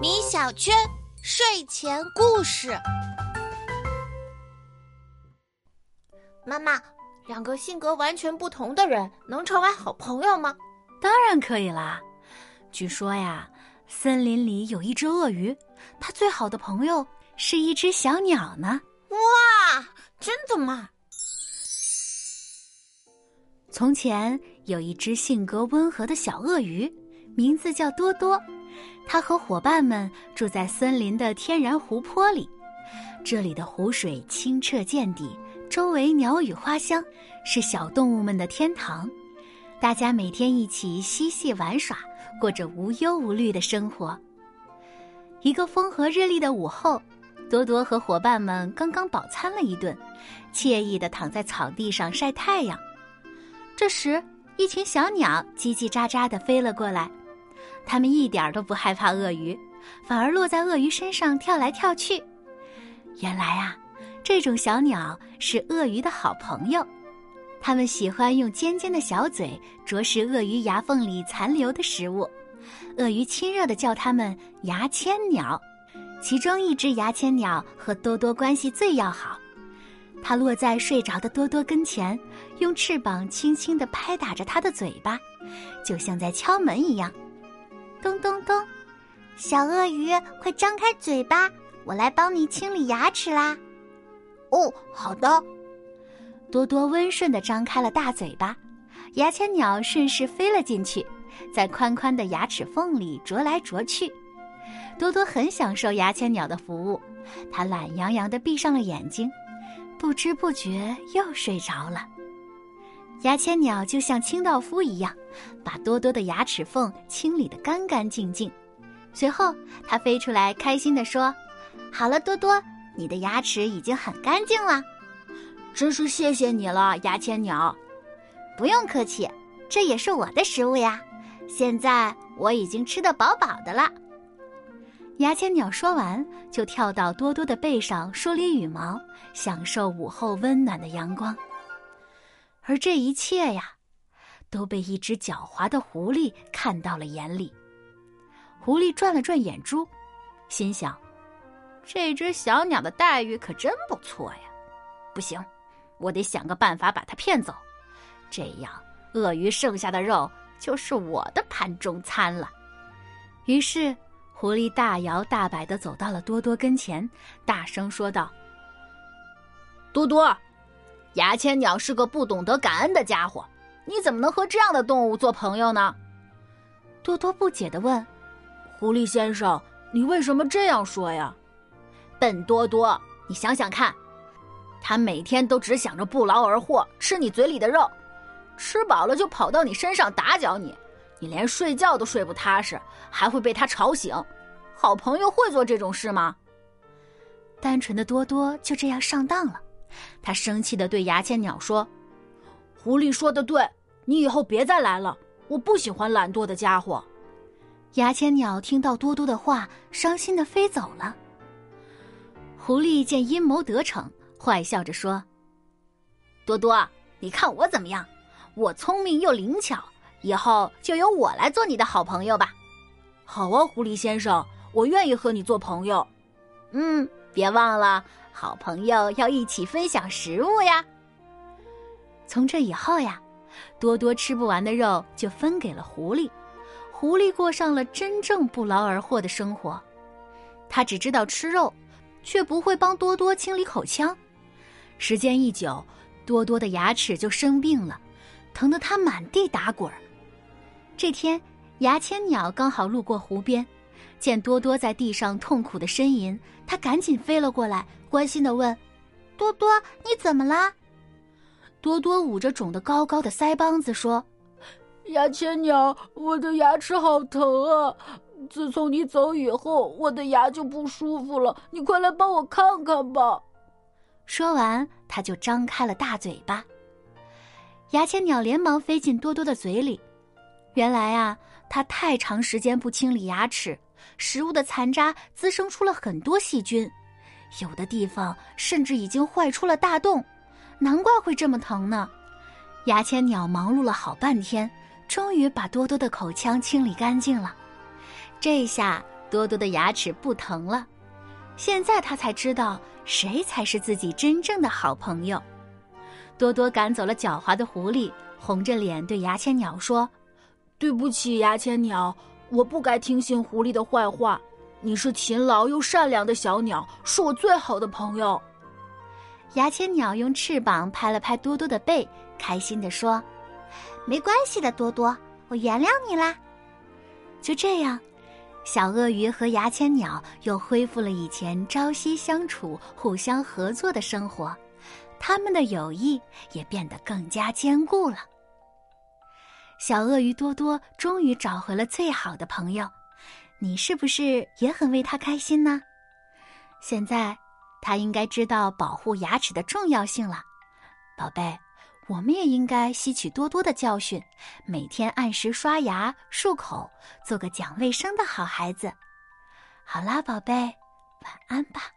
米小圈睡前故事。妈妈，两个性格完全不同的人能成为好朋友吗？当然可以啦。据说呀，森林里有一只鳄鱼，它最好的朋友是一只小鸟呢。哇，真的吗？从前有一只性格温和的小鳄鱼，名字叫多多。它和伙伴们住在森林的天然湖泊里，这里的湖水清澈见底，周围鸟语花香，是小动物们的天堂。大家每天一起嬉戏玩耍，过着无忧无虑的生活。一个风和日丽的午后，多多和伙伴们刚刚饱餐了一顿，惬意地躺在草地上晒太阳。这时，一群小鸟叽叽喳喳地飞了过来。它们一点都不害怕鳄鱼，反而落在鳄鱼身上跳来跳去。原来啊，这种小鸟是鳄鱼的好朋友，它们喜欢用尖尖的小嘴啄食鳄鱼牙缝里残留的食物。鳄鱼亲热地叫它们“牙签鸟”。其中一只牙签鸟和多多关系最要好，它落在睡着的多多跟前，用翅膀轻轻地拍打着它的嘴巴，就像在敲门一样。咚咚咚，小鳄鱼，快张开嘴巴，我来帮你清理牙齿啦！哦，好的。多多温顺的张开了大嘴巴，牙签鸟顺势飞了进去，在宽宽的牙齿缝里啄来啄去。多多很享受牙签鸟的服务，它懒洋洋的闭上了眼睛，不知不觉又睡着了。牙签鸟就像清道夫一样，把多多的牙齿缝清理得干干净净。随后，它飞出来，开心地说：“好了，多多，你的牙齿已经很干净了，真是谢谢你了，牙签鸟。不用客气，这也是我的食物呀。现在我已经吃得饱饱的了。”牙签鸟说完，就跳到多多的背上梳理羽毛，享受午后温暖的阳光。而这一切呀，都被一只狡猾的狐狸看到了眼里。狐狸转了转眼珠，心想：“这只小鸟的待遇可真不错呀！不行，我得想个办法把它骗走，这样鳄鱼剩下的肉就是我的盘中餐了。”于是，狐狸大摇大摆的走到了多多跟前，大声说道：“多多。”牙签鸟是个不懂得感恩的家伙，你怎么能和这样的动物做朋友呢？多多不解的问：“狐狸先生，你为什么这样说呀？”笨多多，你想想看，他每天都只想着不劳而获，吃你嘴里的肉，吃饱了就跑到你身上打搅你，你连睡觉都睡不踏实，还会被他吵醒。好朋友会做这种事吗？单纯的多多就这样上当了。他生气的对牙签鸟说：“狐狸说的对，你以后别再来了。我不喜欢懒惰的家伙。”牙签鸟听到多多的话，伤心的飞走了。狐狸见阴谋得逞，坏笑着说：“多多，你看我怎么样？我聪明又灵巧，以后就由我来做你的好朋友吧。”“好啊，狐狸先生，我愿意和你做朋友。”“嗯，别忘了。”好朋友要一起分享食物呀。从这以后呀，多多吃不完的肉就分给了狐狸，狐狸过上了真正不劳而获的生活。他只知道吃肉，却不会帮多多清理口腔。时间一久，多多的牙齿就生病了，疼得他满地打滚儿。这天，牙签鸟刚好路过湖边。见多多在地上痛苦的呻吟，他赶紧飞了过来，关心的问：“多多，你怎么了？”多多捂着肿得高高的腮帮子说：“牙签鸟，我的牙齿好疼啊！自从你走以后，我的牙就不舒服了。你快来帮我看看吧。”说完，他就张开了大嘴巴。牙签鸟连忙飞进多多的嘴里。原来啊，他太长时间不清理牙齿。食物的残渣滋生出了很多细菌，有的地方甚至已经坏出了大洞，难怪会这么疼呢。牙签鸟忙碌了好半天，终于把多多的口腔清理干净了。这下多多的牙齿不疼了。现在他才知道谁才是自己真正的好朋友。多多赶走了狡猾的狐狸，红着脸对牙签鸟说：“对不起，牙签鸟，我不该听信狐狸的坏话。你是勤劳又善良的小鸟，是我最好的朋友。”牙签鸟用翅膀拍了拍多多的背，开心地说：“没关系的，多多，我原谅你啦。”就这样。小鳄鱼和牙签鸟又恢复了以前朝夕相处、互相合作的生活，他们的友谊也变得更加坚固了。小鳄鱼多多终于找回了最好的朋友，你是不是也很为他开心呢？现在，他应该知道保护牙齿的重要性了，宝贝。我们也应该吸取多多的教训，每天按时刷牙漱口，做个讲卫生的好孩子。好啦，宝贝，晚安吧。